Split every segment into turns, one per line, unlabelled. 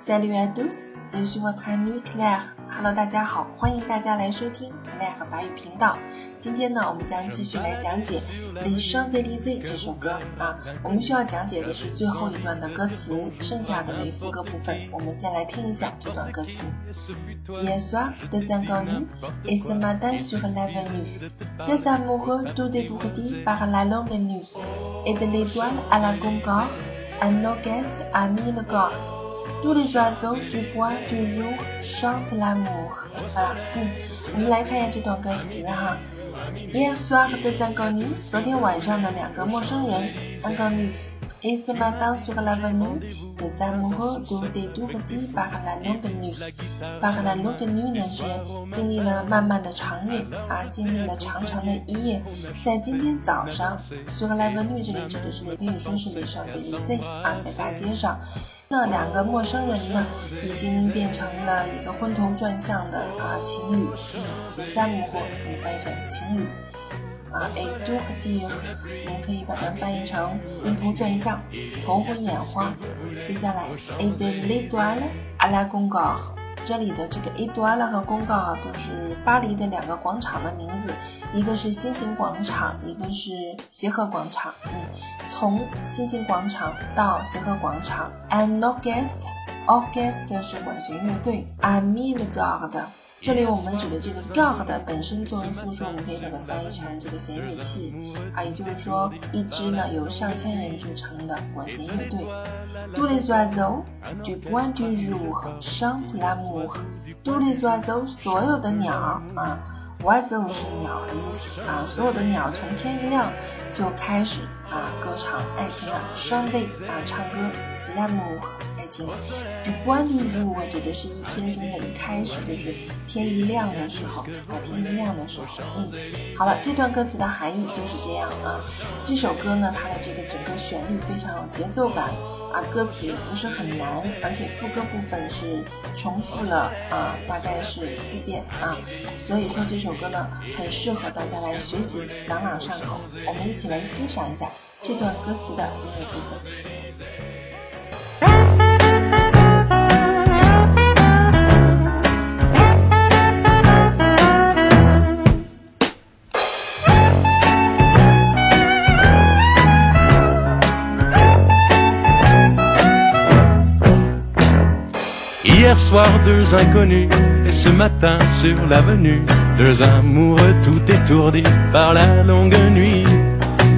Salut à tous, je suis votre ami Claire. Hello，大家好，欢迎大家来收听 Claire 和白语频道。今天呢，我们将继续来讲解《Les Champs-Élysées》这首歌啊。我们需要讲解的是最后一段的歌词，剩下的为副歌部分。我们先来听一下这段歌词：Hier soir des inconnus et ce matin sur l'avenue, des amoureux tout détourdis par la longue nuit, et de l'étoile à la concorde, un orchestre a mis le garde. Tous les oiseaux du bois du jour chantent l'amour。啊，嗯，我们来看一下这段歌词哈。Hier soir deux inconnus，昨天晚上的两个陌生人，inconnus。Et ce matin sur l'avenue, des amoureux tout détourdis par la longue nuit。par la longue nuit 呢是经历了漫漫的长夜啊，经历了长长的一夜。在今天早上，sur l'avenue 这里指的是可以说是 les Champs-Élysées 啊，在大街上。那两个陌生人呢，已经变成了一个昏头转向的啊情侣，嗯，赞姆或我们翻译成情侣啊，a d o u d i r 我们可以把它翻译成晕头转向、头昏眼花。接下来，a de l'étoile à la concorde。这里的这个 e d o i l e 和公告啊，都是巴黎的两个广场的名字，一个是星星广场，一个是协和广场。嗯，从星星广场到协和广场，an orchestra，orchestra 是管弦乐队，a m i l g a r d 这里我们指的这个 g a r d 本身作为复数，我们可以把它翻译成这个弦乐器啊，也就是说一支呢由上千人组成的管弦乐队。Tous les oiseaux du point du jour chante l'amour。Tous les oiseaux 所有的鸟啊，oiseau 是鸟的意思啊，所有的鸟从天一亮就开始啊歌唱爱情了，chante 啊唱歌，l'amour。就关注我指的是一天中的一开始，就是天一亮的时候啊，天一亮的时候，嗯，好了，这段歌词的含义就是这样啊。这首歌呢，它的这个整个旋律非常有节奏感啊，歌词也不是很难，而且副歌部分是重复了啊，大概是四遍啊，所以说这首歌呢，很适合大家来学习，朗朗上口。我们一起来欣赏一下这段歌词的音乐部分。
Hier soir, deux inconnus, et ce matin sur l'avenue, deux amoureux tout étourdis par la longue nuit.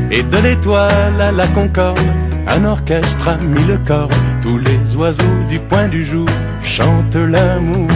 Et de l'étoile à la concorde, un orchestre a mis le corps. Tous les oiseaux du point du jour chantent l'amour.